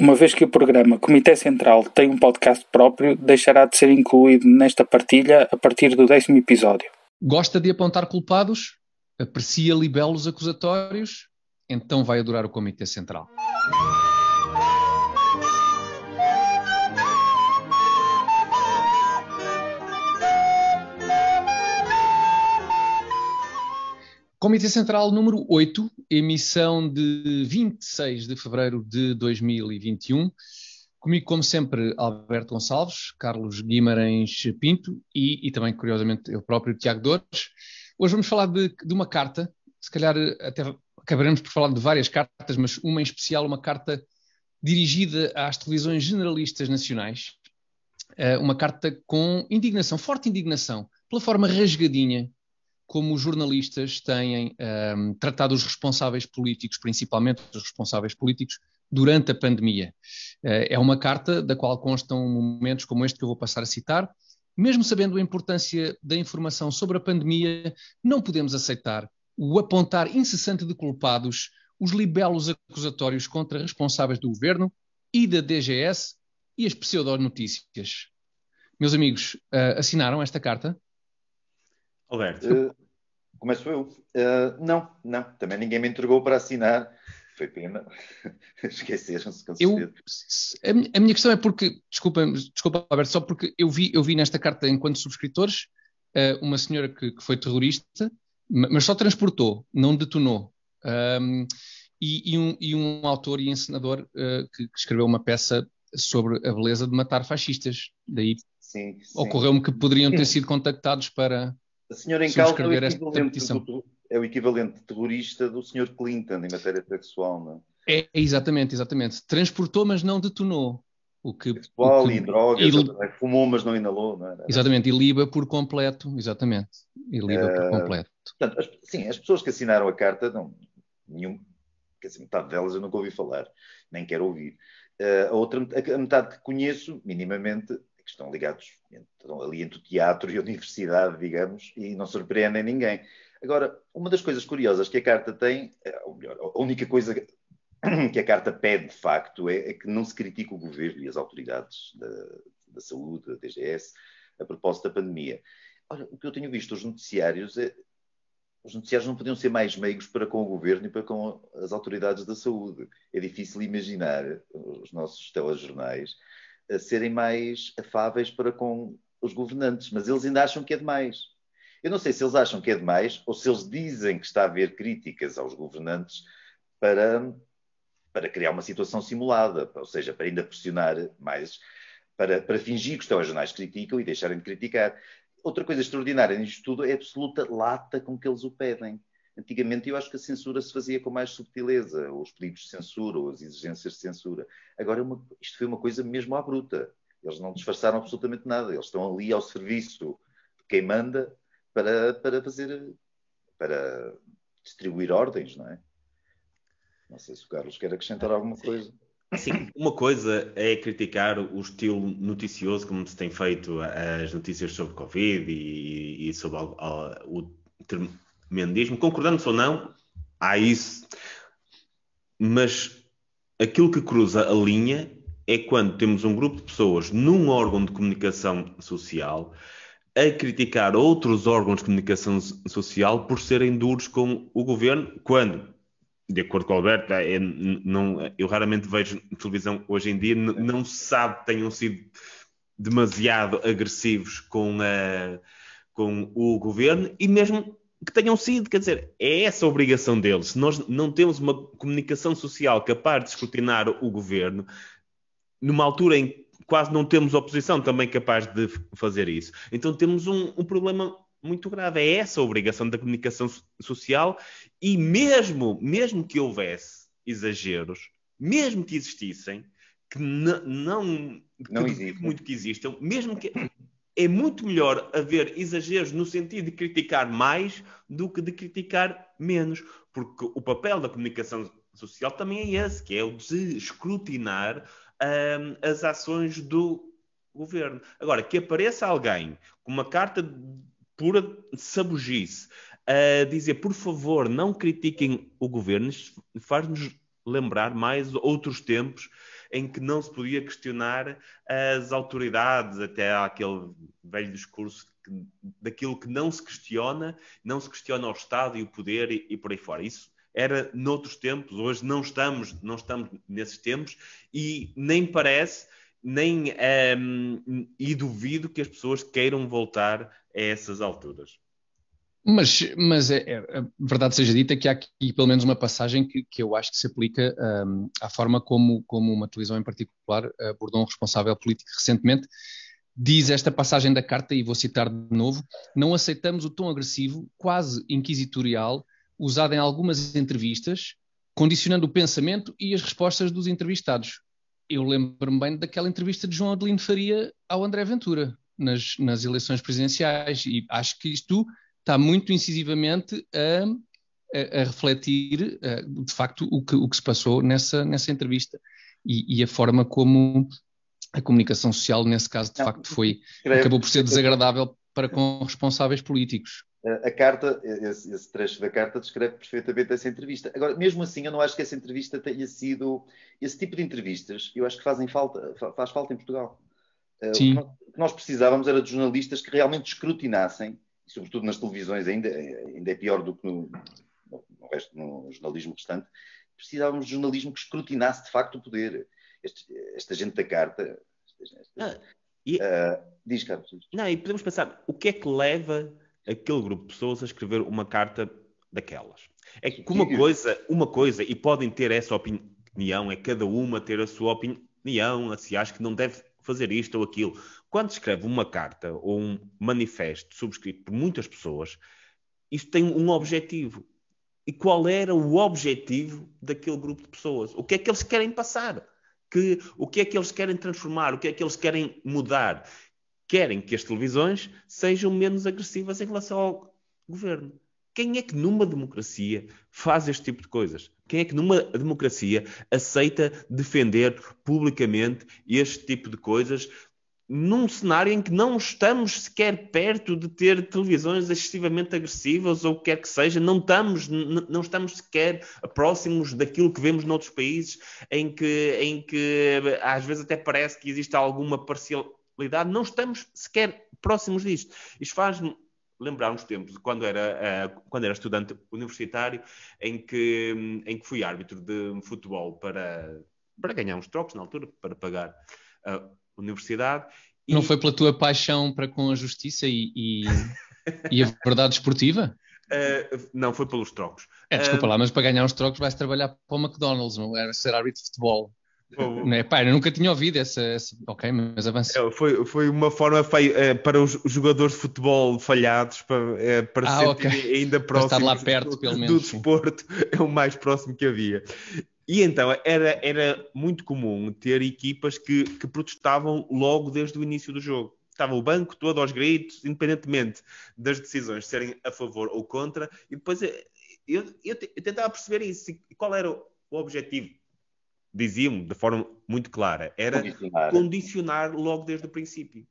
Uma vez que o programa Comitê Central tem um podcast próprio, deixará de ser incluído nesta partilha a partir do décimo episódio. Gosta de apontar culpados? Aprecia libelos acusatórios? Então vai adorar o Comitê Central. Comitê Central número 8, emissão de 26 de fevereiro de 2021. Comigo, como sempre, Alberto Gonçalves, Carlos Guimarães Pinto e, e também, curiosamente, eu próprio, Tiago Dores. Hoje vamos falar de, de, uma carta, se calhar até acabaremos por falar de várias cartas, mas uma em especial, uma carta dirigida às televisões generalistas nacionais. Eh, uma carta com indignação, forte indignação, pela forma rasgadinha como os jornalistas têm um, ehm, tratado os responsáveis políticos, principalmente os responsáveis políticos, durante a pandemia. Uh, é uma carta da qual constam momentos como este que eu vou passar a citar. Mesmo sabendo a importância da informação sobre a pandemia, não podemos aceitar o apontar incessante de culpados, os libelos acusatórios contra responsáveis do governo e da DGS e as pseudonotícias. Meus amigos, uh, assinaram esta carta? Alberto. Uh, começo eu. Uh, não, não. Também ninguém me entregou para assinar. Foi pena. Esqueceram-se com eu, a, a, minha questão é porque, desculpa, desculpa, Alberto, só porque eu vi, eu vi nesta carta, enquanto subscritores, uh, uma senhora que, que, foi terrorista, mas só transportou, não detonou. Um, e, e, um, e, um, autor e encenador uh, que, que escreveu uma peça sobre a beleza de matar fascistas. Daí ocorreu-me que poderiam ter sido contactados para, a senhora em causa é o, equivalente é o equivalente terrorista do senhor Clinton em matéria sexual, não é? É, exatamente, exatamente. Transportou, mas não detonou. O que, Sexual o que, e drogas, il... fumou, mas não inalou, não é? Exatamente, e liba por completo, exatamente. E liba uh, por eh, completo. Portanto, as, sim, as pessoas que assinaram a carta, não, nenhum, quer dizer, metade delas eu nunca ouvi falar, nem quero ouvir. Uh, a outra, a metade que conheço, minimamente, que estão ligados estão ali entre o teatro e a universidade, digamos, e não surpreendem ninguém. Agora, uma das coisas curiosas que a carta tem, eh, ou melhor, a única coisa que a carta pede de facto é, é que não se critique o governo e as autoridades da, da, saúde, da DGS, a propósito da pandemia. Olha, o que eu tenho visto nos noticiários é os noticiários não podiam ser mais meigos para com o governo e para com as autoridades da saúde. É difícil imaginar os nossos telejornais serem mais afáveis para com os governantes, mas eles ainda acham que é demais. Eu não sei se eles acham que é demais ou se eles dizem que está a haver críticas aos governantes para, para criar uma situação simulada, ou seja, para ainda pressionar mais, para, para fingir que os telejornais criticam e deixarem de criticar. Outra coisa extraordinária nisto tudo é a absoluta lata com que eles o pedem. Antigamente eu acho que a censura se fazia com mais subtileza, os pedidos de censura, ou as exigências de censura. Agora, é uma, isto foi uma coisa mesmo à bruta. Eles não disfarçaram absolutamente nada. Eles estão ali ao serviço de quem manda para, para fazer, para distribuir ordens, não é? Não sei se o Carlos quer acrescentar alguma coisa. Sim, uma coisa é criticar o estilo noticioso como se tem feito as notícias sobre Covid e, e sobre o, o, tremendismo, concordando ou não, há isso. Mas aquilo que cruza a linha é quando temos um grupo de pessoas num órgão de comunicação social a criticar outros órgãos de comunicação social por serem duros com o governo, quando, de acordo com o Alberto, é, não, eu raramente vejo televisão hoje em dia, não se sabe que tenham sido demasiado agressivos com, a, com o governo e mesmo que tenham sido, quer dizer, é essa a obrigação deles. Se nós não temos uma comunicação social capaz de escrutinar o governo, numa altura em que quase não temos oposição também capaz de fazer isso, então temos um, um problema muito grave. É essa a obrigação da comunicação social e mesmo, mesmo que houvesse exageros, mesmo que existissem, que não, não, não existe. muito que existam, mesmo que é muito melhor haver exageros no sentido de criticar mais do que de criticar menos, porque o papel da comunicação social também é esse, que é o de escrutinar um, as ações do governo. Agora, que apareça alguém com uma carta pura sabugice a dizer, por favor, não critiquem o governo, faz-nos lembrar mais outros tempos em que não se podia questionar as autoridades, até aquele velho discurso daquilo que não se questiona, não se questiona o Estado e o poder e, e por aí fora. Isso era noutros tempos, hoje não estamos, não estamos nesses tempos e nem parece, nem um, ehm, e duvido que as pessoas queiram voltar a essas alturas. Mas, mas é, é, a verdade seja dita que há aqui pelo menos uma passagem que, que eu acho que se aplica um, à forma como, como uma televisão em particular abordou um responsável político recentemente. Diz esta passagem da carta, e vou citar de novo: Não aceitamos o tom agressivo, quase inquisitorial, usado em algumas entrevistas, condicionando o pensamento e as respostas dos entrevistados. Eu lembro-me bem daquela entrevista de João Adelino Faria ao André Ventura nas, nas eleições presidenciais, e acho que isto está muito incisivamente a, a, a refletir, de facto, o que, o que se passou nessa, nessa entrevista e, e, a forma como a comunicação social, nesse caso, de facto, foi, acabou por ser desagradável para com responsáveis políticos. A carta, esse, esse, trecho da carta descreve perfeitamente essa entrevista. Agora, mesmo assim, eu não acho que essa entrevista tenha sido esse tipo de entrevistas. Eu acho que fazem falta, faz falta em Portugal. Sim. O que nós precisávamos era de jornalistas que realmente escrutinassem e sobretudo nas televisões ainda, ainda é pior do que no, no resto, no jornalismo restante, precisávamos de jornalismo que escrutinasse de facto o poder. Este, esta gente da carta. Esta, ah, e, uh, diz, Carlos. Não, e podemos pensar, o que é que leva aquele grupo de pessoas a escrever uma carta daquelas? É que uma coisa, uma coisa, e podem ter essa opinião, é cada uma ter a sua opinião, se acha que não deve fazer isto ou aquilo. Quando escreve uma carta ou um manifesto subscrito por muitas pessoas, isto tem um objetivo. E qual era o objetivo daquele grupo de pessoas? O que é que eles querem passar? Que, o que é que eles querem transformar? O que é que eles querem mudar? Querem que as televisões sejam menos agressivas em relação ao governo. Quem é que numa democracia faz este tipo de coisas? Quem é que numa democracia aceita defender publicamente este tipo de coisas num cenário em que não estamos sequer perto de ter televisões excessivamente agressivas ou o que quer que seja, não estamos, não estamos sequer próximos daquilo que vemos noutros países em que, em que às vezes até parece que existe alguma parcialidade, não estamos sequer próximos disto. Isto faz-me lembrar uns tempos, quando era, uh, quando era estudante universitário, em que, em que fui árbitro de futebol para, para ganhar uns trocos na altura, para pagar a universidade. E... Não foi pela tua paixão para com a justiça e, e, e a verdade esportiva? Uh, não, foi pelos trocos. É, desculpa uh, lá, mas para ganhar uns trocos vais trabalhar para o McDonald's, não era ser árbitro de futebol. É? Pá, eu nunca tinha ouvido essa. essa... Ok, mas avança. É, foi, foi uma forma feia, é, para os jogadores de futebol falhados para, é, para ah, okay. ainda próximo estar lá perto, pelo menos, do desporto, é o mais próximo que havia. E então era, era muito comum ter equipas que, que protestavam logo desde o início do jogo. Estava o banco todo aos gritos, independentemente das decisões serem a favor ou contra, e depois eu, eu, eu tentava perceber isso. Qual era o objetivo? Diziam de forma muito clara, era condicionar. condicionar logo desde o princípio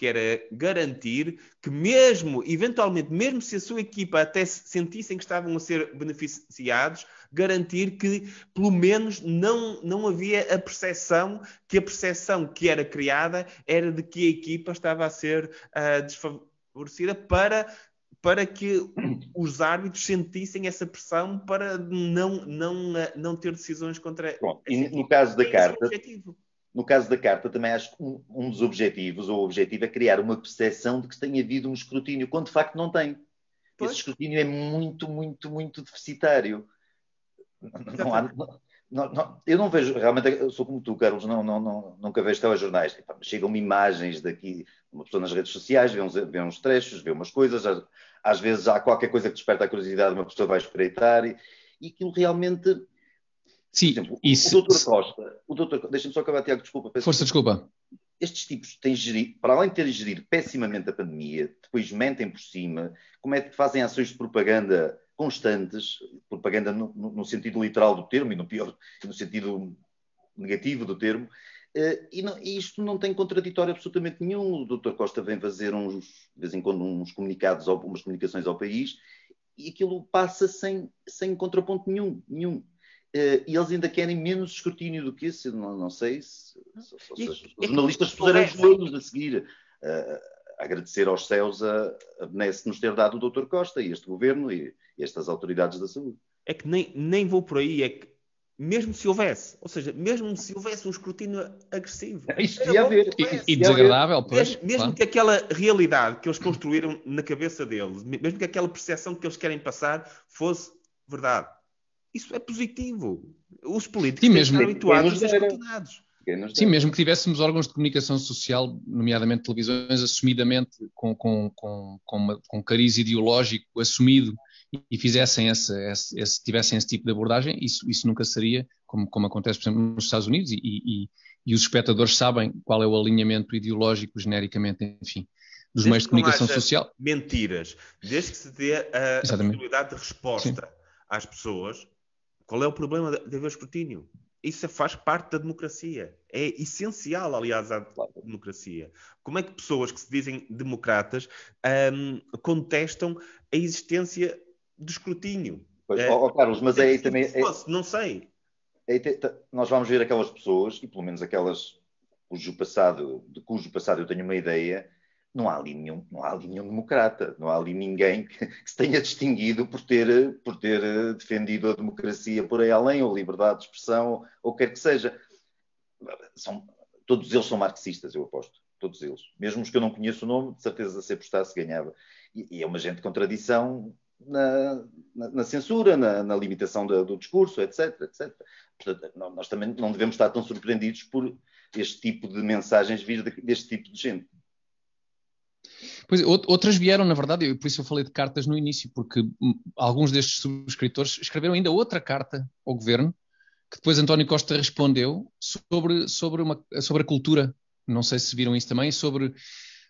que era garantir que mesmo, eventualmente, mesmo se a sua equipa até sentissem que estavam a ser beneficiados, garantir que, pelo menos, não, não havia a percepção, que a percepção que era criada era de que a equipa estava a ser uh, desfavorecida para para que os árbitros sentissem essa pressão para não, não, não ter decisões contra. Bom, e no caso da carta. No caso da carta, também acho que um, um, dos objetivos, ou o objetivo, é criar uma percepção de que tem havido um escrutínio, quando de facto não tem. Pois. Esse escrutínio é muito, muito, muito deficitário. Não há, não, não, eu não vejo, realmente, eu sou como tu, Carlos, não, não, não, nunca vejo telejornais. Chegam-me imagens daqui, uma pessoa nas redes sociais, vê uns, vê uns trechos, vê umas coisas, às, vezes há qualquer coisa que desperta a curiosidade, uma pessoa vai espreitar e, e aquilo realmente. Sim, exemplo, isso, o doutor Costa, o doutor, deixa-me só acabar, Tiago, desculpa. Força, desculpa. Estes tipos têm gerido, para além de terem gerido pessimamente a pandemia, depois mentem por cima, como é que fazem ações de propaganda constantes, propaganda no, no, sentido literal do termo e no pior, no sentido negativo do termo, e, não, e, isto não tem contraditório absolutamente nenhum. O Dr. Costa vem fazer uns, de vez em quando, uns comunicados, ao, umas comunicações ao país, e aquilo passa sem, sem contraponto nenhum, nenhum. Uh, e eles ainda querem menos escrutínio do que isso, não, não sei se, se, se, se os é jornalistas puseram joelhos a seguir. Uh, agradecer aos céus a, a benesse nos ter dado o Dr. Costa e este governo e, e estas autoridades da saúde. É que nem, nem vou por aí, é que mesmo se houvesse, ou seja, mesmo se houvesse um escrutínio agressivo. Isso devia haver. E, e desagradável, pois. Mesmo, mesmo claro. que aquela realidade que eles construíram na cabeça deles, mesmo que aquela percepção que eles querem passar fosse verdade. Isso é positivo. Os políticos e mesmo, habituados a ser escrutinados. Sim, mesmo que tivéssemos órgãos de comunicação social, nomeadamente televisões, assumidamente com, com, com, com, uma, com cariz ideológico assumido e fizessem esse, esse, esse, tivessem esse tipo de abordagem, isso, isso nunca seria, como, como acontece, por exemplo, nos Estados Unidos, e, e, e os espectadores sabem qual é o alinhamento ideológico, genericamente, enfim, dos desde meios de comunicação social. Mentiras, desde que se dê a, a possibilidade de resposta Sim. às pessoas, qual é o problema de haver escrutínio? Isso faz parte da democracia. É essencial, aliás, à democracia. Como é que pessoas que se dizem democratas um, contestam a existência do escrutínio? Pois, é, oh, Carlos, mas é aí também. É, não sei. É, nós vamos ver aquelas pessoas, e pelo menos aquelas cujo passado, de cujo passado eu tenho uma ideia, não há ali nenhum, não há ali nenhum democrata, não há ali ninguém que, que, se tenha distinguido por ter, por ter eh, defendido a democracia por aí além, ou liberdade de expressão, ou quer que seja. São, todos eles são marxistas, eu aposto. Todos eles. Mesmo os que eu não conheço o nome, de certeza se apostasse ganhava. E, e, é uma gente de contradição na, na, na censura, na, na limitação do, do, discurso, etc, etc. Portanto, nós também não devemos estar tão surpreendidos por este tipo de mensagens vir deste tipo de gente. Pois, outras vieram, na verdade, por isso eu falei de cartas no início, porque alguns destes subscritores escreveram ainda outra carta ao governo, que depois António Costa respondeu sobre, sobre, uma, sobre a cultura. Não sei se viram isso também, sobre,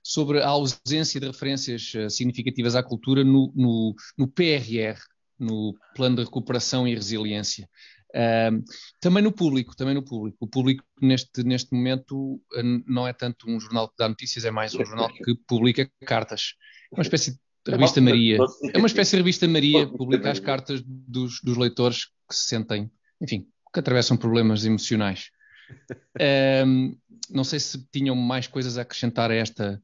sobre a ausência de referências eh, significativas à cultura no, no, no PRR, no Plano de Recuperação e Resiliência. Uh, também no público, também no público. O público neste, neste momento eh, não é tanto um jornal que dá notícias, é mais um jornal que publica cartas. É uma espécie de revista Maria. É uma espécie de revista Maria, publica as cartas dos, dos leitores que se sentem, enfim, que atravessam problemas emocionais. Um, não sei se tinham mais coisas a acrescentar a esta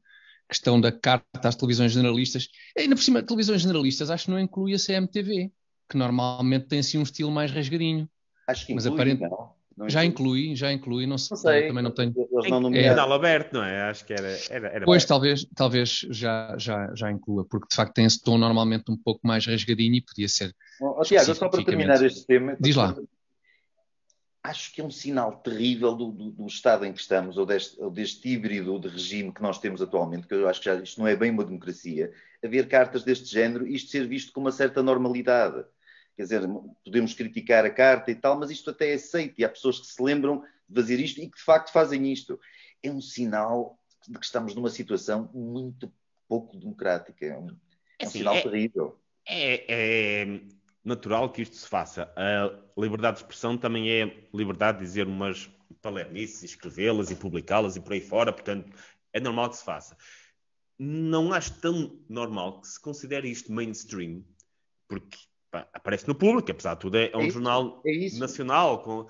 questão da carta às televisões generalistas. E ainda por cima, televisões generalistas, acho que não inclui a CMTV, que normalmente tem assim um estilo mais rasgadinho. Acho que inclui, mas aparente... não. Não já inclui, já inclui, não, não sei, também não tenho. Eles não é canal aberto, não é? Acho que era. era, era pois, talvez, talvez já, já, já inclua, porque de facto tem esse tom normalmente um pouco mais rasgadinho e podia ser. Oh, Tiago, só para terminar este tema. Diz lá. Acho que é um sinal terrível do, do, do estado em que estamos, ou deste, ou deste, híbrido de regime que nós temos atualmente, que eu acho que já, isto não é bem uma democracia, haver cartas deste género e isto ser visto com uma certa normalidade quer dizer, podemos criticar a carta e tal, mas isto até é aceito e há pessoas que se lembram de fazer isto e que de facto fazem isto. É um sinal de que estamos numa situação muito pouco democrática. É um, é um assim, sinal é, terrível. É, é, natural que isto se faça. A liberdade de expressão também é liberdade de dizer umas palermices, escrevê-las e publicá-las e por aí fora, portanto, é normal que se faça. Não acho tão normal que se considere isto mainstream, porque aparece no público, apesar de tudo é, é um é jornal é nacional com, uh,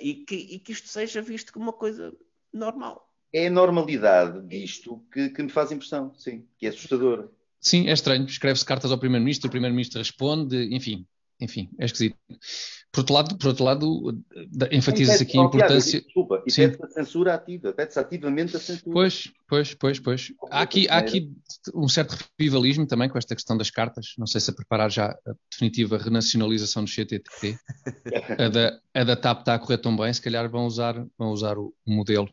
e, que, e, que, isto seja visto como uma coisa normal. É a normalidade disto que, que me faz impressão, sim, que é assustador. Sim, é estranho. Escreve-se cartas ao Primeiro-Ministro, o Primeiro-Ministro responde, enfim, enfim, é esquisito. Por outro lado, por outro lado enfatiza-se aqui a importância. Desculpa, e pede-se a censura ativa, pede-se ativamente a censura. Pois, pois, pois, pois. Há aqui, há aqui um certo revivalismo também com esta questão das cartas. Não sei se a preparar já a definitiva renacionalização do CTT. a, da, a da TAP está a correr tão bem, se calhar vão usar, vão usar o, o modelo.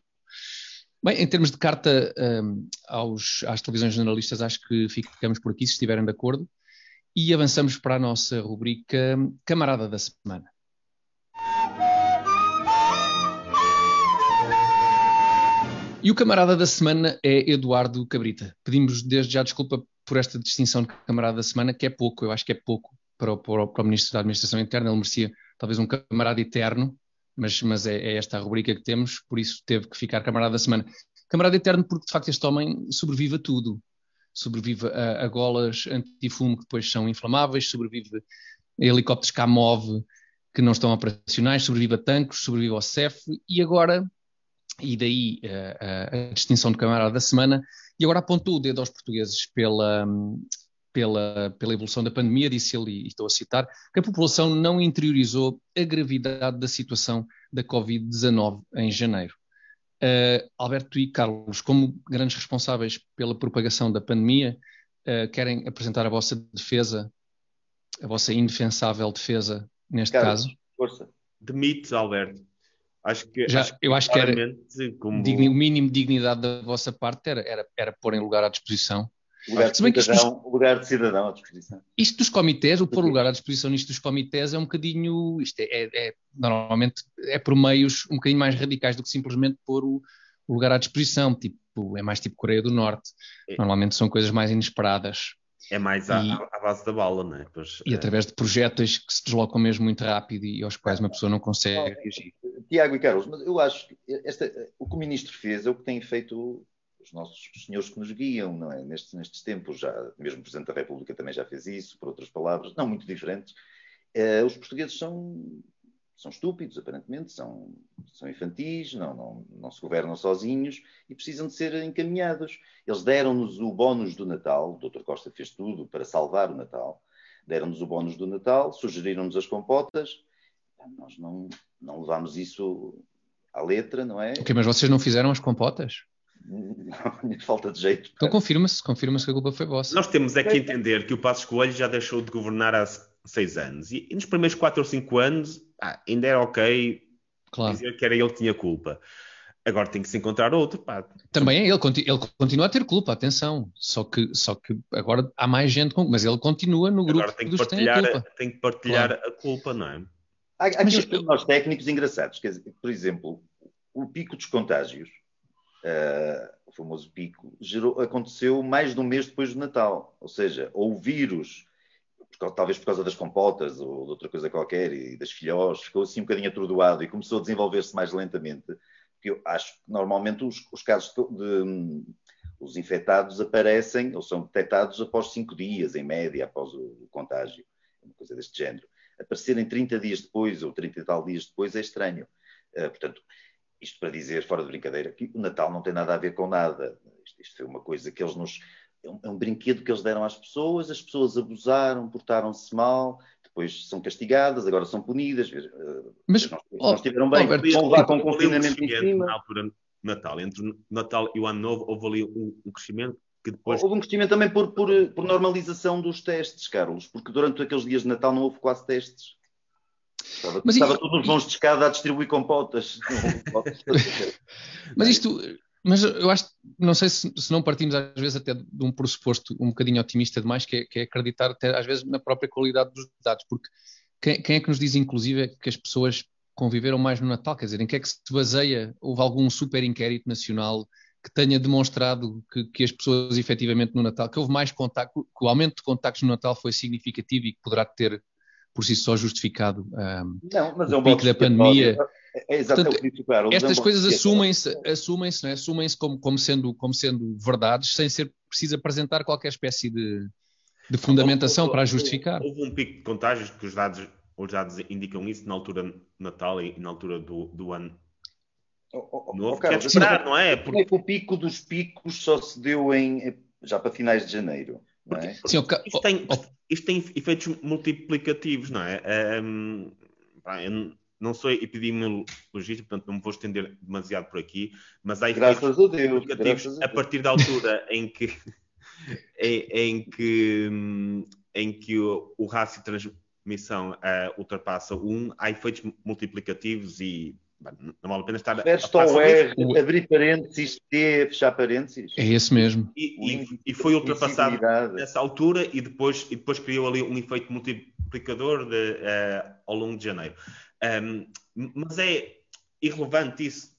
Bem, em termos de carta um, aos, às televisões jornalistas, acho que ficamos por aqui, se estiverem de acordo e avançamos para a nossa rubrica Camarada da Semana. E o camarada da semana é Eduardo Cabrita. Pedimos desde já desculpa por esta distinção de camarada da semana, que é pouco, eu acho que é pouco para o, para o, para o Ministro da Administração Interna. Ele merecia talvez um camarada eterno, mas, mas é, é, esta a rubrica que temos, por isso teve que ficar camarada da semana. Camarada eterno porque de facto este homem sobrevive a tudo sobrevive a, a golas antifumo que depois são inflamáveis, sobrevive a helicópteros Kamov, que não estão operacionais, sobrevive a tanques, sobrevive ao CEF e agora, e daí uh, a distinção de camarada da semana, e agora apontou o dedo aos portugueses pela, pela, pela evolução da pandemia, disse ele, e estou a citar, que a população não interiorizou a gravidade da situação da Covid-19 em janeiro. Uh, Alberto e Carlos, como grandes responsáveis pela propagação da pandemia, uh, querem apresentar a vossa defesa, a vossa indefensável defesa neste Carlos, caso? Força. Demite, Alberto. Acho que, Já, acho eu acho que era como... digni, o mínimo de dignidade da vossa parte era, era, era pôr em lugar à disposição Lugar de, cidadão, isto, lugar de cidadão à disposição. Isto dos comitês, o pôr lugar à disposição nisto dos comitês é um bocadinho. Isto é, é, é, normalmente é por meios um bocadinho mais radicais do que simplesmente pôr o, o lugar à disposição. Tipo, é mais tipo Coreia do Norte. É. Normalmente são coisas mais inesperadas. É mais à, e, à base da bala, não é? Pois, e é... através de projéteis que se deslocam mesmo muito rápido e aos quais uma pessoa não consegue reagir. Tiago e Carlos, mas eu acho que esta, o que o ministro fez é o que tem feito os nossos senhores que nos guiam, não é? Nestes, nestes tempos, já, mesmo o Presidente da República também já fez isso, por outras palavras, não muito diferentes. Uh, os portugueses são, são estúpidos, aparentemente, são, são infantis, não, não, não se governam sozinhos e precisam de ser encaminhados. Eles deram-nos o bónus do Natal, o Dr. Costa fez tudo para salvar o Natal, deram-nos o bónus do Natal, sugeriram-nos as compotas, nós não, não levámos isso à letra, não é? Ok, mas vocês não fizeram as compotas? falta de jeito. Então confirma-se, confirma-se que a culpa foi vossa. Nós temos é que entender que o Passos Coelho já deixou de governar há seis anos e, e nos primeiros quatro ou cinco anos ah, ainda era ok claro. dizer que era ele que tinha culpa. Agora tem que se encontrar outro. Pá. Também é ele, ele continua a ter culpa, atenção. Só que, só que agora há mais gente com mas ele continua no grupo agora tem que partilhar, tem, tem que partilhar claro. a culpa, não é? Há, há aqui mas, uns nós técnicos engraçados, quer dizer, por exemplo, o pico dos contágios uh, o famoso pico, gerou, aconteceu mais de um mês depois do Natal. Ou seja, ou o vírus, por, talvez por causa das compotas ou de outra coisa qualquer, e das filhós, ficou assim um bocadinho atordoado e começou a desenvolver-se mais lentamente. Porque eu acho que normalmente os, os casos de, de os infectados aparecem ou são detectados após cinco dias, em média, após o, contágio, uma coisa deste género. Aparecerem 30 dias depois ou 30 e tal dias depois é estranho. Uh, portanto, isto para dizer, fora de brincadeira, que o Natal não tem nada a ver com nada. Isto, isto foi uma coisa que eles nos. É um, é um, brinquedo que eles deram às pessoas, as pessoas abusaram, portaram-se mal, depois são castigadas, agora são punidas. Mas não, oh, estiveram bem, vão levar com confinamento em cima. Na altura Natal, entre o Natal e o Ano Novo, houve ali um, um crescimento que depois. Houve um crescimento também por, por, por normalização dos testes, Carlos, porque durante aqueles dias de Natal não houve quase testes. Estava, mas estava todos os mãos de escada a distribuir compotas. mas isto, mas eu acho, não sei se, se, não partimos às vezes até de um pressuposto um bocadinho otimista demais, que é, que é acreditar até às vezes na própria qualidade dos dados, porque quem, quem, é que nos diz inclusive que as pessoas conviveram mais no Natal? Quer dizer, em que é que se baseia? Houve algum super inquérito nacional que tenha demonstrado que, que, as pessoas efetivamente no Natal, que houve mais contacto, que o aumento de contactos no Natal foi significativo e que poderá ter por si só justificado um, não, mas é um pico da pandemia. É, é exatamente Portanto, claro, estas é coisas assumem-se assumem-se é? assumem como, como, sendo, como sendo verdades sem ser preciso apresentar qualquer espécie de, de fundamentação houve, para justificar. Houve um pico de contágios que os dados, os dados indicam isso na altura de Natal e na altura do, do ano oh, oh, novo. Oh, Carlos, esperar, não é? Porque... O pico dos picos só se deu em, já para finais de janeiro. É? Sim, isto, tem, isto, tem, efeitos multiplicativos, não é? Um, eu não sou epidemiologista, portanto não me vou estender demasiado por aqui, mas há efeitos graças multiplicativos a, a, partir da altura em que, em, em, que, em que o, o rácio de transmissão uh, ultrapassa 1, há efeitos multiplicativos e não vale a pena estar. Tiveste ao R, abrir parênteses, T, fechar parênteses. É esse mesmo. E, e, e foi ultrapassado nessa altura e depois, e depois criou ali um efeito multiplicador de, uh, ao longo de janeiro. Um, mas é irrelevante isso.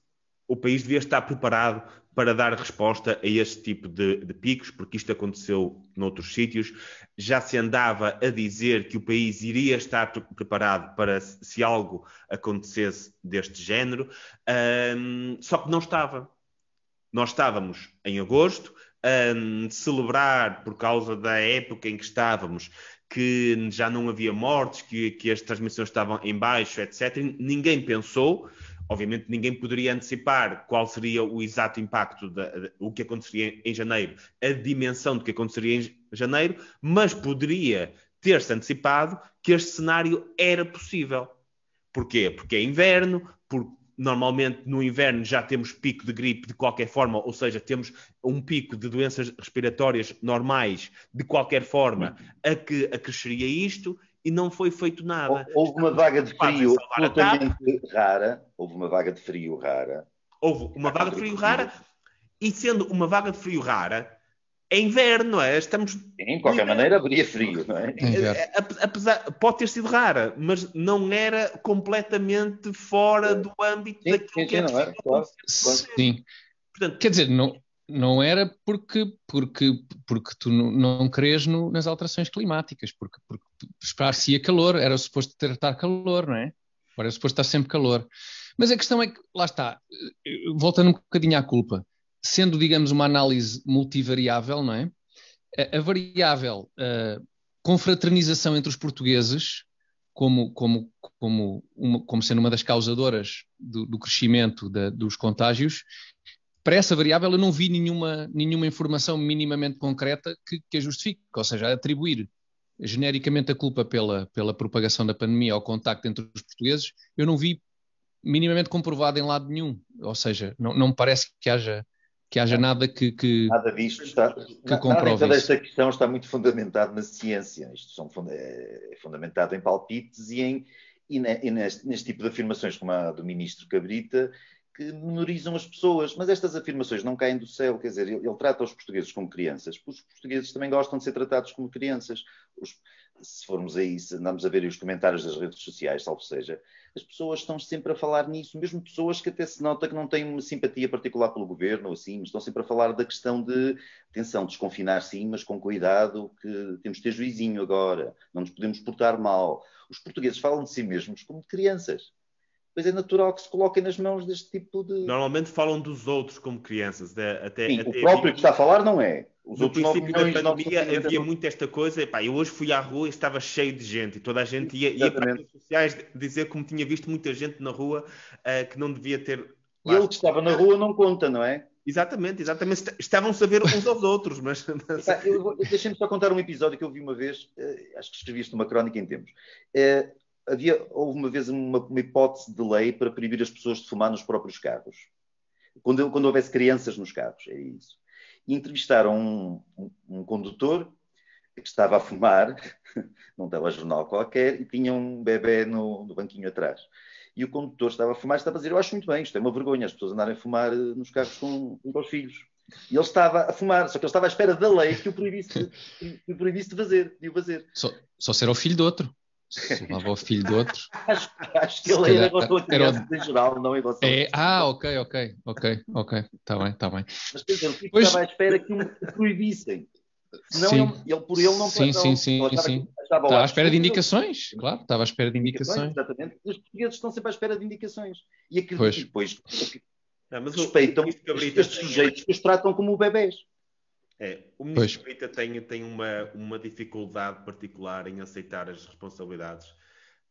O país devia estar preparado para dar resposta a este tipo de, de, picos, porque isto aconteceu noutros sítios. Já se andava a dizer que o país iria estar preparado para se algo acontecesse deste género, um, só que não estava. Nós estávamos em agosto, um, celebrar por causa da época em que estávamos, que já não havia mortes, que, que as transmissões estavam em baixo, etc. Ninguém pensou, obviamente ninguém poderia antecipar qual seria o exato impacto de, o que aconteceria em janeiro, a dimensão do que aconteceria em janeiro, mas poderia ter-se antecipado que este cenário era possível. Porquê? Porque é inverno, porque normalmente no inverno já temos pico de gripe de qualquer forma, ou seja, temos um pico de doenças respiratórias normais de qualquer forma a que acresceria isto e não foi feito nada. Houve uma vaga de frio absolutamente rara. Houve uma vaga de frio rara. Houve uma vaga de frio rara e sendo uma vaga de frio rara, é inverno, não é? Estamos. Sim, de qualquer maneira haveria frio, não é? é apesar, pode ter sido rara, mas não era completamente fora do âmbito sim, daquilo sim, que é não era, claro, Sim. Portanto, Quer dizer, não, não era porque, porque, porque tu não, crês no, nas alterações climáticas, porque, porque esperar-se-ia calor, era suposto ter estar calor, não é? Agora é suposto estar sempre calor. Mas a questão é que, lá está, voltando um bocadinho à culpa, sendo, digamos, uma análise multivariável, não é? A, a variável a confraternização entre os portugueses, como, como, como, uma, como sendo uma das causadoras do, do crescimento da, dos contágios, para essa variável eu não vi nenhuma, nenhuma informação minimamente concreta que, que a justifique, ou seja, atribuir genericamente a culpa pela, pela propagação da pandemia ao contacto entre os portugueses, eu não vi minimamente comprovado em lado nenhum. Ou seja, não, não me parece que haja que haja nada que, que nada disto está que comprove nada questão está muito fundamentado na ciência. Isto são, é fundamentado em palpites e em e neste, neste, tipo de afirmações como a do ministro Cabrita que menorizam as pessoas, mas estas afirmações não caem do céu, quer dizer, ele, ele trata os portugueses como crianças, os portugueses também gostam de ser tratados como crianças. Os, se formos aí, se andamos a ver os comentários das redes sociais, salvo seja, as pessoas estão sempre a falar nisso, mesmo pessoas que até se nota que não têm uma simpatia particular pelo governo ou assim, mas estão sempre a falar da questão de, atenção, desconfinar sim, mas com cuidado, que temos de ter juizinho agora, não nos podemos portar mal. Os portugueses falam de si mesmos como de crianças. Pois é natural que se coloquem nas mãos deste tipo de. Normalmente falam dos outros como crianças. Até, Sim, até o próprio que está a falar não é. Os no princípio da pandemia havia muito esta coisa. Epá, eu hoje fui à rua e estava cheio de gente e toda a gente ia, ia para as redes sociais dizer como tinha visto muita gente na rua uh, que não devia ter. E ele que estava na rua não conta, não é? Exatamente, exatamente. Estavam-se a ver uns aos outros, mas. Deixem-me só contar um episódio que eu vi uma vez, uh, acho que escrevi isto numa crónica em tempos. Uh, havia, houve uma vez uma, uma, hipótese de lei para proibir as pessoas de fumar nos próprios carros. Quando, quando houvesse crianças nos carros, é isso. E entrevistaram um, um, um condutor que estava a fumar num telejornal qualquer e tinha um bebê no, no, banquinho atrás. E o condutor estava a fumar estava a dizer: Eu acho muito bem, isto é uma vergonha as pessoas andarem a fumar eh, nos carros com, com os filhos. E ele estava a fumar, só que ele estava à espera da lei que o proibisse, que o proibisse de fazer. De o fazer. Só, só ser o filho do outro. Chamava o filho do outro. acho, acho que ele calhar, era em relação a crianças era... em geral, não em relação é, a... Ah, ok, ok, ok, ok. Está bem, está bem. Mas quer dizer, o pois... estava à espera que o proibissem. Senão sim. Ele, ele, por ele não Sim, sim, sim. sim. Estava à espera de indicações, claro, estava à espera de indicações. Exatamente. Os portugueses estão sempre à espera de indicações. E acreditam depois não, mas respeitam estes sujeitos que os tratam como bebés. É, o ministro Rita tem, tem uma, uma dificuldade particular em aceitar as responsabilidades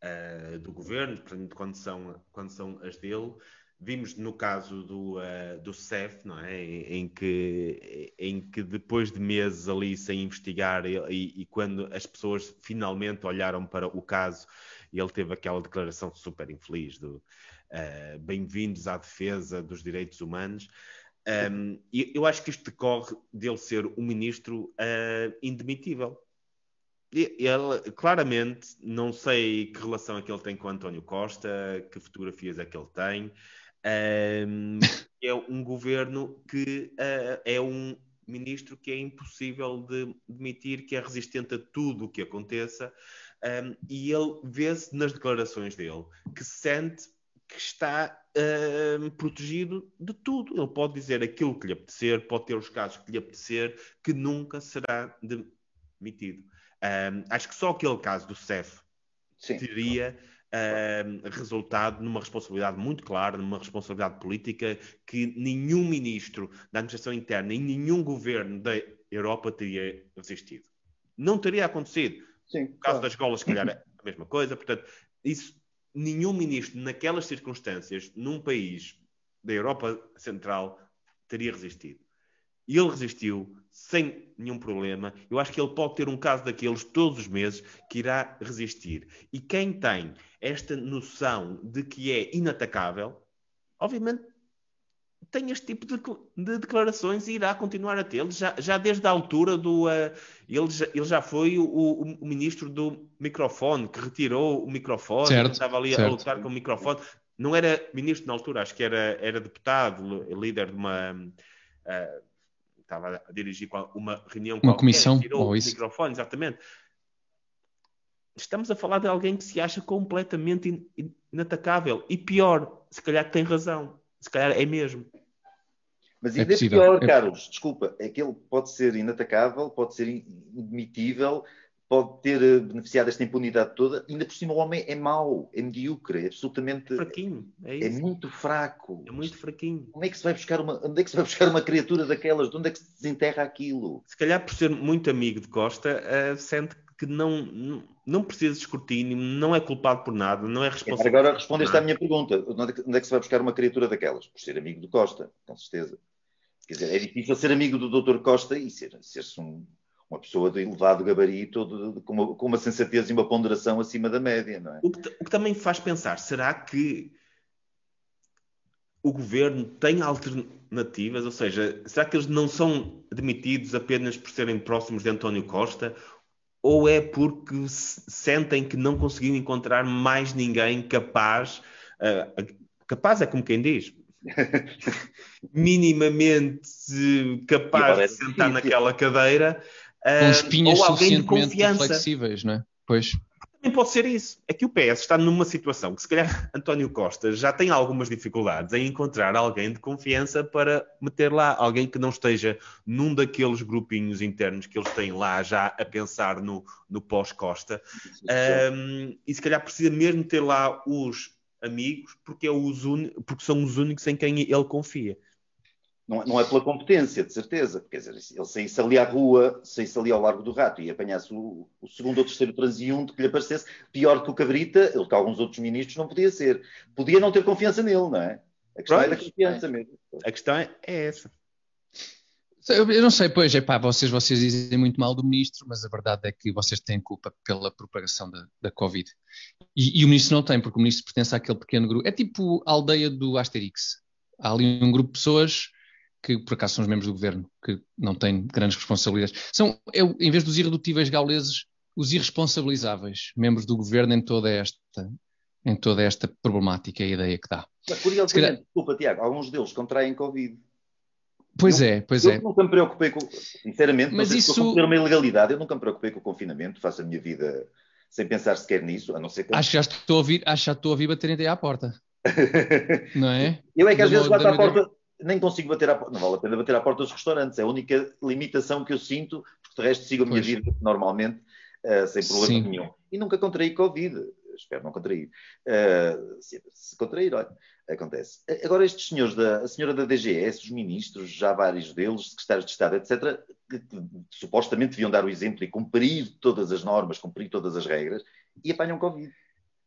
uh, do governo, quando são, quando são as dele. Vimos no caso do, uh, do CEF, não é? em, que, em que depois de meses ali sem investigar e, e, quando as pessoas finalmente olharam para o caso, ele teve aquela declaração super infeliz do uh, bem-vindos à defesa dos direitos humanos. Um, eu acho que isto decorre dele ser um ministro uh, indemitível. Ele, claramente, não sei que relação é que ele tem com António Costa, que fotografias é que ele tem. Um, é um governo que uh, é um ministro que é impossível de demitir, que é resistente a tudo o que aconteça. Um, e ele vê-se nas declarações dele que se sente que está uh, protegido de tudo. Ele pode dizer aquilo que lhe apetecer, pode ter os casos que lhe apetecer, que nunca será demitido. Um, acho que só aquele caso do CEF Sim. teria um, resultado numa responsabilidade muito clara, numa responsabilidade política que nenhum ministro da administração interna e nenhum governo da Europa teria resistido. Não teria acontecido. Sim, O caso claro. das escolas, se calhar, é a mesma coisa. Portanto, isso, nenhum ministro, naquelas circunstâncias, num país da Europa Central, teria resistido. E ele resistiu sem nenhum problema. Eu acho que ele pode ter um caso daqueles todos os meses que irá resistir. E quem tem esta noção de que é inatacável, obviamente tem este tipo de, de declarações e irá continuar a tê-lo, já, já desde a altura do. Uh, ele, já, ele já foi o, o, o, ministro do microfone, que retirou o microfone, Certo, estava ali certo. a lutar com o microfone. Não era ministro na altura, acho que era, era deputado, líder de uma. Uh, estava a dirigir uma reunião Uma qualquer, comissão, tirou ou o isso. microfone, exatamente. Estamos a falar de alguém que se acha completamente in- inatacável. E pior, se calhar tem razão. Se calhar é mesmo. Mas É ainda é, possível. pior, É- Carlos, desculpa, é que ele pode ser inatacável, pode ser indemitível, pode ter eh, beneficiado desta impunidade toda, ainda por cima o homem é mau, é medíocre, é absolutamente Fraquinho. É é isso. muito fraco. É muito fraquinho. Como é que se vai buscar uma, onde é que se vai buscar uma criatura daquelas? De onde é que se desenterra aquilo? Se calhar por ser muito amigo de Costa, eh, sente que não, não, não precisa de escrutínio, não é culpado por nada, não é responsável. Agora respondeste à minha pergunta. Onde é, que, onde é que se vai buscar uma criatura daquelas? Por ser amigo do Costa, com certeza. Quer dizer, é difícil ser amigo do Dr. Costa e ser- ser-se um- uma pessoa de elevado gabarito, de- de- com, uma, com uma sensatez e uma ponderação acima da média, não é? O que, o que também faz pensar, será que o governo tem alternativas? Ou seja, será que eles não são demitidos apenas por serem próximos de António Costa? Ou é porque se- sentem que não conseguiram encontrar mais ninguém capaz, ah, capaz é como quem diz, minimamente capaz é de sentar naquela cadeira, Com espinhas ou alguém de suficientemente confiança. flexíveis, não é? Pois. Também pode ser isso. É que o PS está numa situação que, se calhar, António Costa já tem algumas dificuldades em encontrar alguém de confiança para meter lá. Alguém que não esteja num daqueles grupinhos internos que eles têm lá já a pensar no, no pós-Costa. Um, e se calhar precisa mesmo ter lá os amigos porque, é os uni- porque são os únicos em quem ele confia. Não, não é pela competência, de certeza. Quer dizer, ele saísse ali à rua, saísse ali ao Largo do Rato e apanhasse o, o segundo ou terceiro transeunte que lhe aparecesse, pior que o Cabrita, ele que alguns outros ministros não podia ser. Podia não ter confiança nele, não é? A questão é da confiança mesmo. A questão é, é essa. Eu eu não sei, pois, é pá, vocês, vocês dizem muito mal do ministro, mas a verdade é que vocês têm culpa pela propagação da, da Covid. E, e o ministro não tem, porque o ministro pertence àquele pequeno grupo. É tipo a aldeia do Asterix. Há ali um grupo de pessoas que, por acaso, são os membros do governo, que não têm grandes responsabilidades. São, eu, em vez dos irredutíveis gauleses, os irresponsabilizáveis, membros do governo em toda esta, em toda esta problemática, é a ideia que dá. Mas, curiosamente, calhar- desculpa, Tiago, alguns deles contraem Covid. Pois Eu- é, pois eu é. nunca me preocupei com. Sinceramente, Mas isso- cometer uma ilegalidade, eu nunca me preocupei com o confinamento, faço a minha vida sem pensar sequer nisso, a não ser que. Acho que já estou a ouvir, acho que já estou a ouvir baterem à porta, não é? Eu é que às Da vezes bato à porta, nem consigo bater à porta, não vale a pena bater à porta dos restaurantes, é a única limitação que eu sinto, porque de resto sigo a minha Pois. vida normalmente, eh, sem problema Sim. nenhum. E nunca contraí Covid, espero não contrair. Eh, se, se contrair, olha, acontece. Agora, estes senhores, da, a senhora da DGS, os ministros, já vários deles, secretários de Estado, etc., que, que supostamente deviam dar o exemplo e cumprir todas as normas, cumprir todas as regras, e apanham Covid.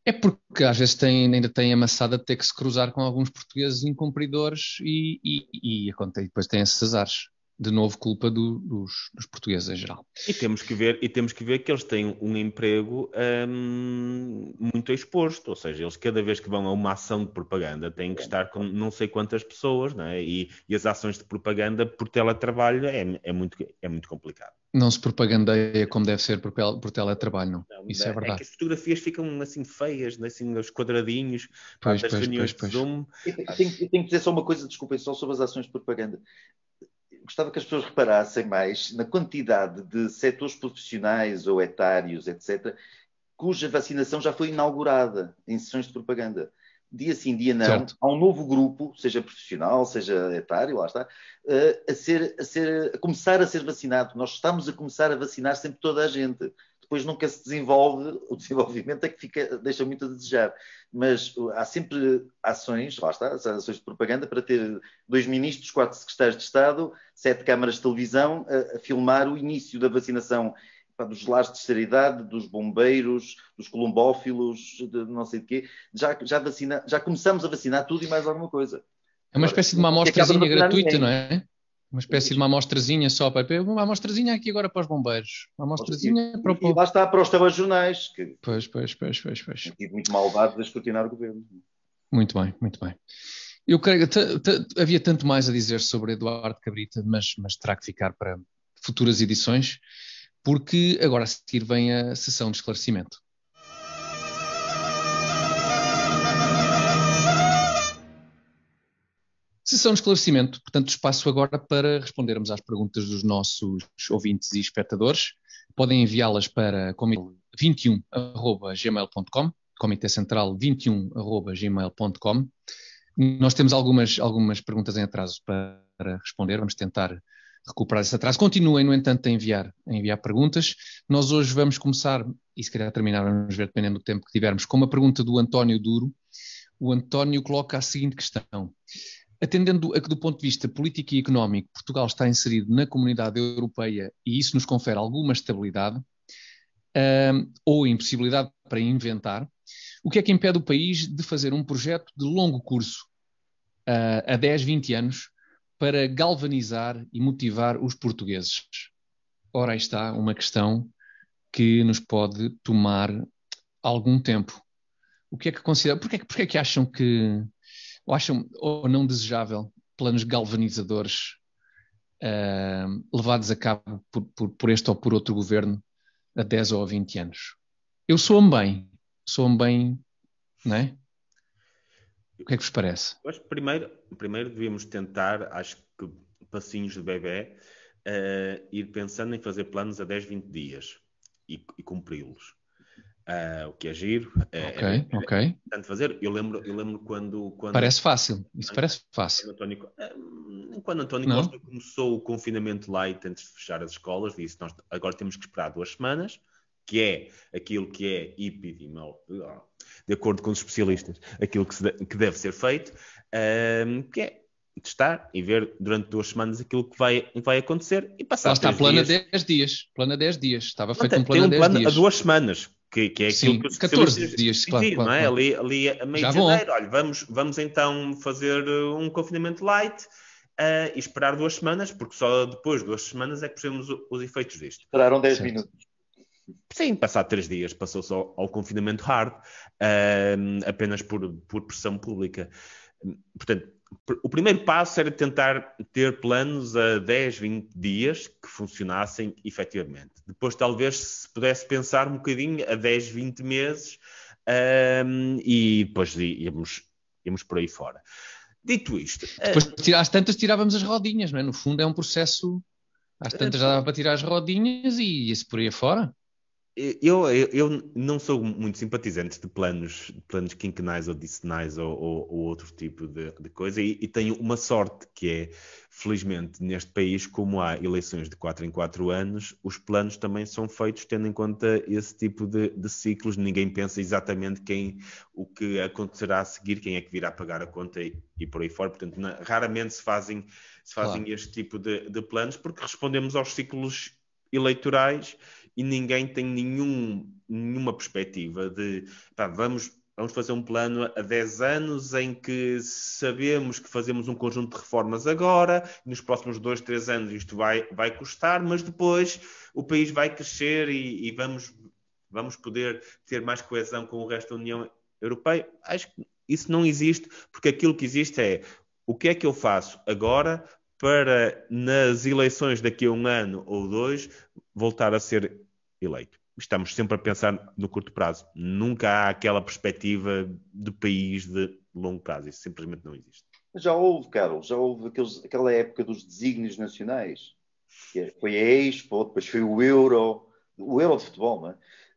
É porque às vezes tem, ainda tem amassada de ter que se cruzar com alguns portugueses incumpridores e, e, e acontece, depois tem esses azares. De novo, culpa do- dos, dos portugueses em geral. E temos que ver, e temos que ver que eles têm um emprego hum, muito exposto, ou seja, eles cada vez que vão a uma ação de propaganda têm que estar com não sei quantas pessoas, não é? E, e as ações de propaganda por teletrabalho é, é, muito, é muito complicado. Não se propagandeia como deve ser por, por teletrabalho, não. Não, Isso é que verdade. as fotografias ficam assim feias, assim, os quadradinhos, Pois, das pois, reuniões pois, de pois. Zoom. Eu tenho, eu tenho- eu tenho que dizer só uma coisa, desculpem, só sobre as ações de propaganda. Gostava que as pessoas reparassem mais na quantidade de setores profissionais ou etários, etc., cuja vacinação já foi inaugurada em sessões de propaganda. Dia sim, dia não, Certo. há um novo grupo, seja profissional, seja etário, lá está, eh, a, ser, a, ser, a começar a ser vacinado. Nós estamos a começar a vacinar sempre toda a gente. Depois nunca se desenvolve, o desenvolvimento é que fica, deixa muito a desejar. Mas uh, há sempre ações, lá está, ações de propaganda para ter dois ministros, quatro secretários de Estado, sete câmaras de televisão a, a filmar o início da vacinação pá, dos lares de seriedade, dos bombeiros, dos colombófilos, de não sei de quê. Já, já, vacina, já começamos a vacinar tudo e mais alguma coisa. É uma espécie de uma amostrazinha gratuita, não é? Uma espécie de uma amostrazinha só para. Uma amostrazinha aqui agora para os bombeiros. Uma amostrazinha para o povo. E lá está para os telejornais. Que pois, pois, pois, pois. pois. Tem muito maldade de escrutinar o governo. Muito bem, muito bem. Eu creio que havia tanto mais a dizer sobre Eduardo Cabrita, mas, mas terá que ficar para futuras edições, porque agora a seguir vem a sessão de esclarecimento. Sessão de esclarecimento, portanto, espaço agora para respondermos às perguntas dos nossos ouvintes e espectadores. Podem enviá-las para 21.gmail.com, Comitê Central 21.gmail.com. Nós temos algumas, algumas perguntas em atraso para responder, vamos tentar recuperar esse atraso. Continuem, no entanto, a enviar, a enviar perguntas. Nós hoje vamos começar, e se calhar terminar, vamos ver, dependendo do tempo que tivermos, com uma pergunta do António Duro. O António coloca a seguinte questão. Atendendo a que, do ponto de vista político e económico, Portugal está inserido na comunidade europeia e isso nos confere alguma estabilidade ou impossibilidade para inventar, o que é que impede o país de fazer um projeto de longo curso, uh, a 10, 20 anos, para galvanizar e motivar os portugueses? Ora, aí está uma questão que nos pode tomar algum tempo. O que é que considera? Porquê, porquê é que acham que ou acham ou não desejável planos galvanizadores uh, levados a cabo por, por, por, este ou por outro governo a 10 ou a 20 anos? Eu sou-me bem, sou-me bem, não é? O que é que vos parece? Mas primeiro, primeiro devíamos tentar, acho que passinhos de bebê, uh, ir pensando em fazer planos a 10, 20 dias e, e cumpri-los. Uh, o que é giro. É, ok, é, ok. É fazer. Eu lembro, eu lembro quando, quando. Parece fácil, isso parece fácil. António, ah, quando António Não? Costa começou o confinamento light antes de fechar as escolas, disse: Nós agora temos que esperar duas semanas, que é aquilo que é epidemiológico, de acordo com os especialistas, aquilo que, de, que deve ser feito, um, que é testar e ver durante duas semanas aquilo que vai, vai acontecer e passar. Lá está, plano a 10 dias. Plano a 10 dias. Estava feito um plano a 10 plano dias. a duas semanas que, que é Sim, aquilo que 14 dias, claro, claro, não é? Claro. Ali, ali a meio Já de janeiro, olha, vamos, vamos então fazer uh, um confinamento light uh, e esperar duas semanas, porque só depois de duas semanas é que percebemos os efeitos disto. Esperaram 10 certo. minutos. Sim, passado três dias passou-se ao, ao, confinamento hard, uh, apenas por, por pressão pública. Portanto, o primeiro passo era tentar ter planos a 10, 20 dias que funcionassem efetivamente. Depois, talvez, se pudesse pensar um bocadinho a 10, 20 meses um, e depois íamos, íamos por aí fora. Dito isto. Depois, às tantas, tirávamos as rodinhas, não é? No fundo, é um processo. Às tantas já dava para tirar as rodinhas e ia-se por aí fora. Eu, eu, eu, não sou muito simpatizante de planos, de planos quinquenais ou decenais ou, ou, ou, outro tipo de, de coisa e, e, tenho uma sorte que é, felizmente, neste país, como há eleições de 4 em 4 anos, os planos também são feitos tendo em conta esse tipo de, de ciclos. Ninguém pensa exatamente quem, o que acontecerá a seguir, quem é que virá pagar a conta e, e por aí fora. Portanto, na, raramente se fazem, se fazem claro. este tipo de, de planos porque respondemos aos ciclos eleitorais e ninguém tem nenhum, nenhuma perspectiva de pá, vamos, vamos fazer um plano a 10 anos em que sabemos que fazemos um conjunto de reformas agora, nos próximos 2, 3 anos isto vai, vai custar, mas depois o país vai crescer e, e vamos, vamos poder ter mais coesão com o resto da União Europeia. Acho que isso não existe, porque aquilo que existe é o que é que eu faço agora para nas eleições daqui a um ano ou dois voltar a ser eleito. Estamos sempre a pensar no curto prazo. Nunca há aquela perspectiva de país de longo prazo. Isso simplesmente não existe. Já houve, Carlos, já houve aqueles, aquela época dos desígnios nacionais. Foi a Expo, depois foi o Euro, o Euro de futebol, não é?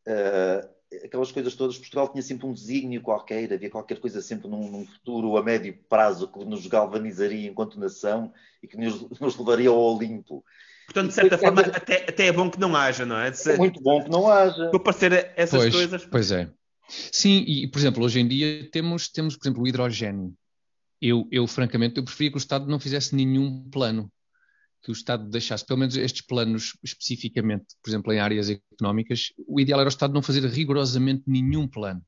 Uh, aquelas coisas todas, Portugal tinha sempre um desígnio qualquer, havia qualquer coisa sempre num, num, futuro a médio prazo que nos galvanizaria enquanto nação e que nos, nos levaria ao Olimpo. Portanto, de certa forma, é, até, até, é bom que não haja, não é? Ser, é muito bom que não haja. Para parecer essas pois, coisas. Pois é. Sim, e por exemplo, hoje em dia temos, temos por exemplo, o hidrogênio. Eu, eu, francamente, eu preferia que o Estado não fizesse nenhum plano, que o Estado deixasse, pelo menos estes planos especificamente, por exemplo, em áreas económicas, o ideal era o Estado não fazer rigorosamente nenhum plano.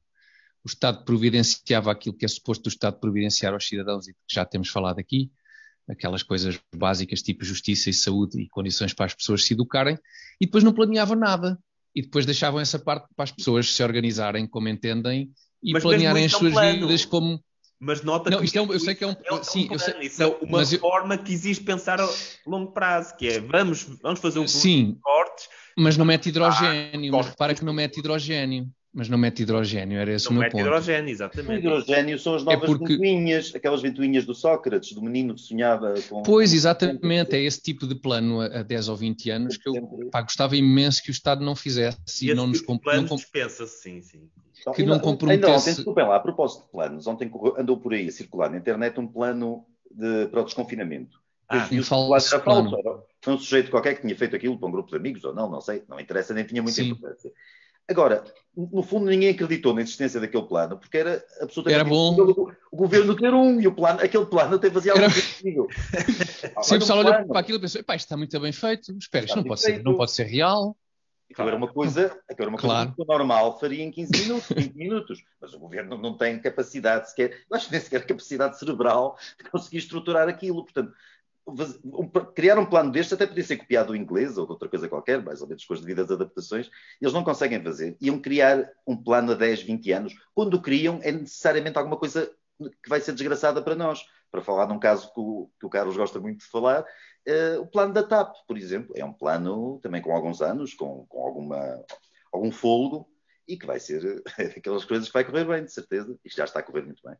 O Estado providenciava aquilo que é suposto o Estado providenciar aos cidadãos e que já temos falado aqui, aquelas coisas básicas tipo justiça e saúde e condições para as pessoas se educarem, e depois não planeavam nada. E depois deixavam essa parte para as pessoas se organizarem como entendem e Mas planearem as é um suas plano. vidas como. Mas nota Não, que isto é um- eu sei que é um- sim, eu plano, sei- isso é uma mas eu- forma que existe pensar a longo prazo, que é vamos, vamos fazer um Sim. de cortes, Mas não mete hidrogênio, mas corta. repara que não mete hidrogênio. Mas não mete hidrogênio, era esse não o meu mete ponto. hidrogênio, O exatamente. hidrogênio são as novas porque- ventoinhas, aquelas ventoinhas do Sócrates, do menino que sonhava com. Pois, exatamente, é esse tipo de plano a, a 10 ou 20 anos que eu pá, gostava imenso que o Estado não fizesse e Esse não nos tipo comp- plano comp- dispensa-se, sim, sim. Então, que não comprometesse- Ainda ontem, desculpem lá, a propósito de planos, ontem andou por aí a circular na internet um plano de, para o desconfinamento. Ah, um que o falso era falso, plano. era- Foi um sujeito qualquer que tinha feito aquilo para um grupo de amigos ou não, não sei, não interessa, nem tinha muita Sim. importância. Agora, no fundo, ninguém acreditou na existência daquele plano, porque era absolutamente Era bom. o governo ter um, e o plano, aquele plano até fazia algo Era- sentido. Ah, Sempre o olha para aquilo e pensou, pá, isto está muito bem feito, espera, isto não pode, ser, feito. não pode ser real. Aquilo era uma coisa, aquilo era uma Claro. coisa normal faria em 15 minutos, 20 minutos. Mas o governo não tem capacidade sequer, eu acho que nem sequer capacidade cerebral de conseguir estruturar aquilo. Portanto, criar um plano destes até podia ser copiado do inglês ou de outra coisa qualquer, mais ou menos com as devidas adaptações. Eles não conseguem fazer. Iam criar um plano a 10, 20 anos. Quando o criam, é necessariamente alguma coisa que vai ser desgraçada para nós. Para falar num caso que o, que o Carlos gosta muito de falar, eh, o plano da TAP, por exemplo, é um plano também com alguns anos, com, com alguma, algum fôlego, e que vai ser daquelas coisas que vai correr bem, de certeza. Isto já está a correr muito bem.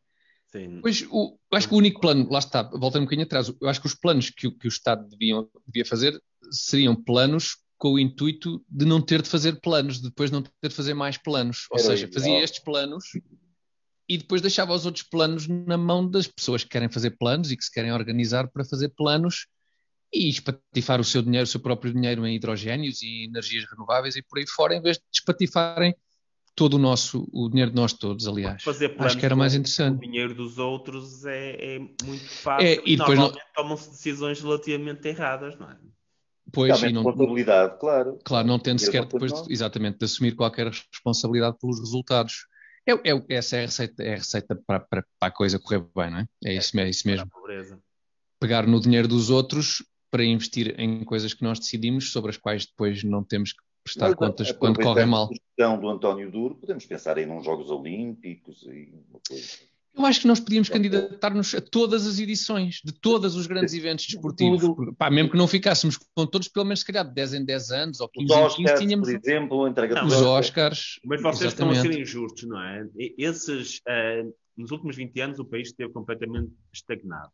Sim. Pois, o, eu acho que o único plano, lá está, voltando um bocadinho atrás, eu acho que os planos que, o- que o Estado deviam, devia fazer seriam planos com o intuito de não ter de fazer planos, de depois não ter de fazer mais planos. Ou Era seja, ideal. fazia estes planos e depois deixava os outros planos na mão das pessoas que querem fazer planos e que se querem organizar para fazer planos e espatifar o seu dinheiro, o seu próprio dinheiro em hidrogénios e energias renováveis e por aí fora, em vez de espatifarem todo o nosso, o dinheiro de nós todos, aliás. Fazer planos Acho que era mais interessante. O dinheiro dos outros é, é muito fácil É, e depois não- normalmente tomam-se decisões relativamente erradas, não é? Pois, e não, responsabilidade, claro. Claro, não tendo sequer depois, nós. exatamente, de assumir qualquer responsabilidade pelos resultados. É, é- essa é a receita, é a receita para, para- para a coisa correr bem, não é? É isso, é isso mesmo. pobreza. Pegar no dinheiro dos outros para investir em coisas que nós decidimos, sobre as quais depois não temos que prestar Mas, contas a- quando correm mal. a do António Duro, podemos pensar em uns Jogos Olímpicos e uma coisa. Eu acho que nós podíamos candidatar-nos a todas as edições, de todos os grandes eventos desportivos. Tudo. Pá, mesmo que não ficássemos com todos, pelo menos se calhar de 10 em 10 anos ou Os 15 em 15, Oscars, tínhamos por exemplo, a entrega Não, dos os Oscars. Oscars. Mas vocês estão a exatamente. ser injustos, não é? Esses, ah, nos últimos 20 anos, o país esteve completamente estagnado.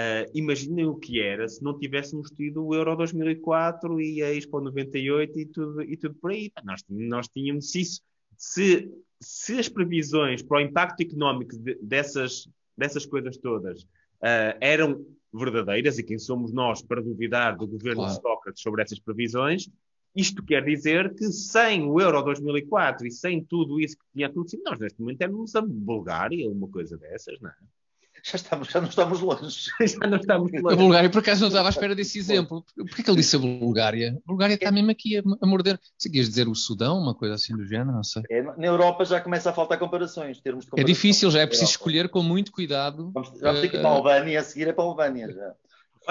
Ah, imaginem o que era se não tivéssemos tido o Euro 2004 e a Expo 98 e tudo, e tudo por aí. Nós, nós tínhamos isso. Se, se as previsões para o impacto económico de- dessas, dessas coisas todas ah, eram verdadeiras, e quem somos nós para duvidar do governo Claro. de Sócrates sobre essas previsões, isto quer dizer que sem o Euro 2004 e sem tudo isso que tinha acontecido, nós neste momento temos a Bulgária, uma coisa dessas, não é? Já, estamos, já não estamos longe. Já não estamos A longe. Bulgária, por acaso, não estava à espera desse exemplo. Porquê que ele disse a Bulgária? A Bulgária está mesmo aqui a, a morder. Se queres dizer o Sudão, uma coisa assim do género, não sei. É, na Europa já começa a faltar comparações, termos de É difícil, já é preciso escolher com muito cuidado. Vamos, vamos ter que ir para a Albânia, a seguir é para a Albânia já.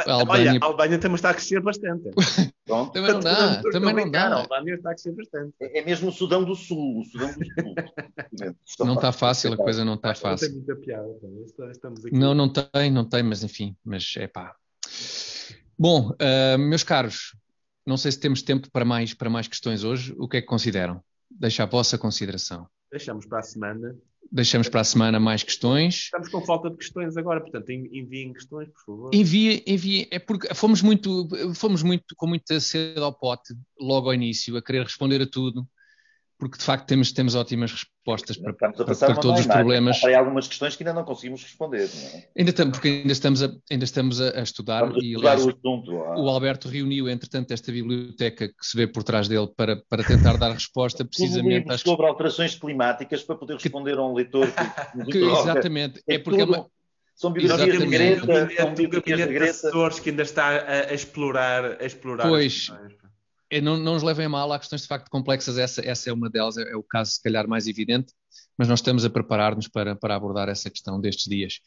A Albânia- Olha, a Albânia também está a crescer bastante. Pronto. Também não dá, também não brincar, A dá. Albânia está a crescer bastante. É, é mesmo o Sudão do Sul, o Sudão do Sul. Não está fácil, a coisa não está Não tem fácil. muita piada. também. Estamos aqui. Não, não tem, não tem, mas enfim, mas é pá. Bom, ah, meus caros, não sei se temos tempo para mais, para mais questões hoje. O que é que consideram? Deixa a vossa consideração. Deixamos para a semana. Deixamos para a semana mais questões. Estamos com falta de questões agora, portanto, en- enviem questões, por favor. Envia, envia, é porque fomos muito, fomos muito com muita sede ao pote logo ao início, a querer responder a tudo, porque de facto temos, temos ótimas respostas para, Estamos a para- passar para todos os imagem. problemas. Há aí algumas questões que ainda não conseguimos responder. Não é? Ainda estamos, porque ainda estamos a, ainda estamos a, a estudar Vamos e estudar aliás, o assunto. ah. o Alberto reuniu, entretanto, esta biblioteca que se vê por trás dele para, para tentar dar resposta precisamente às sobre alterações climáticas para poder responder a um leitor que, que, exatamente, é É porque é tudo- uma, São biografias de Greta, são biografias de Greta. que ainda está a, a explorar, a explorar Pois. Não, não nos levem a mal, há questões de facto complexas, essa, essa é uma delas, é, é o caso se calhar mais evidente, mas nós estamos a preparar-nos para, para abordar essa questão destes dias.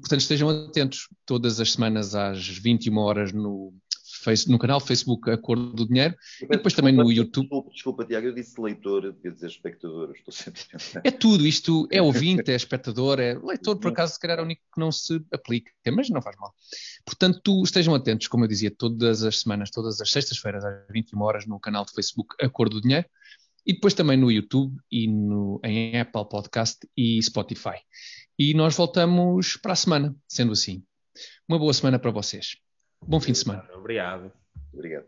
Portanto, estejam atentos todas as semanas às 21 horas no, face, no canal Facebook Acordo do Dinheiro e depois também no YouTube. Desculpa, desculpa, Tiago, eu disse leitor, devia dizer espectador, estou sempre a. É tudo, isto é ouvinte, é espectador, é leitor, por acaso, se calhar é o único que não se aplica, mas não faz mal. Portanto, estejam atentos, como eu dizia, todas as semanas, todas as sextas-feiras, às 21 horas, no canal de Facebook Acordo do Dinheiro, e depois também no YouTube e no, em Apple Podcast e Spotify. E nós voltamos para a semana, sendo assim. Uma boa semana para vocês. Bom fim de semana. Obrigado. Obrigado.